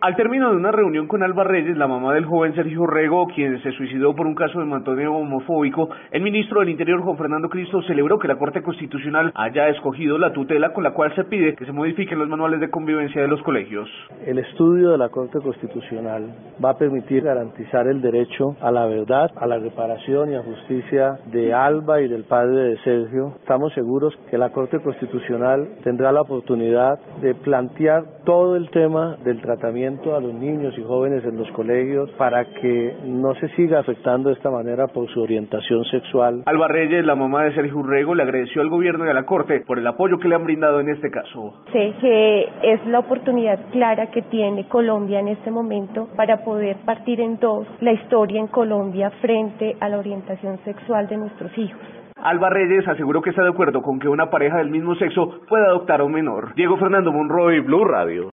Al término de una reunión con Alba Reyes, la mamá del joven Sergio Rego, quien se suicidó por un caso de matoneo homofóbico, el ministro del Interior, Juan Fernando Cristo, celebró que la Corte Constitucional haya escogido la tutela con la cual se pide que se modifiquen los manuales de convivencia de los colegios. El estudio de la Corte Constitucional va a permitir garantizar el derecho a la verdad, a la reparación y a justicia de Alba y del padre de Sergio. Estamos seguros que la Corte Constitucional tendrá la oportunidad de plantear todo el tema del tratamiento a los niños y jóvenes en los colegios para que no se siga afectando de esta manera por su orientación sexual. Alba Reyes, la mamá de Sergio Urrego, le agradeció al gobierno y a la Corte por el apoyo que le han brindado en este caso. Sé que es la oportunidad clara que tiene Colombia en este momento para poder partir en dos la historia en Colombia frente a la orientación sexual de nuestros hijos. Alba Reyes aseguró que está de acuerdo con que una pareja del mismo sexo pueda adoptar a un menor. Diego Fernando Monroy, Blue Radio.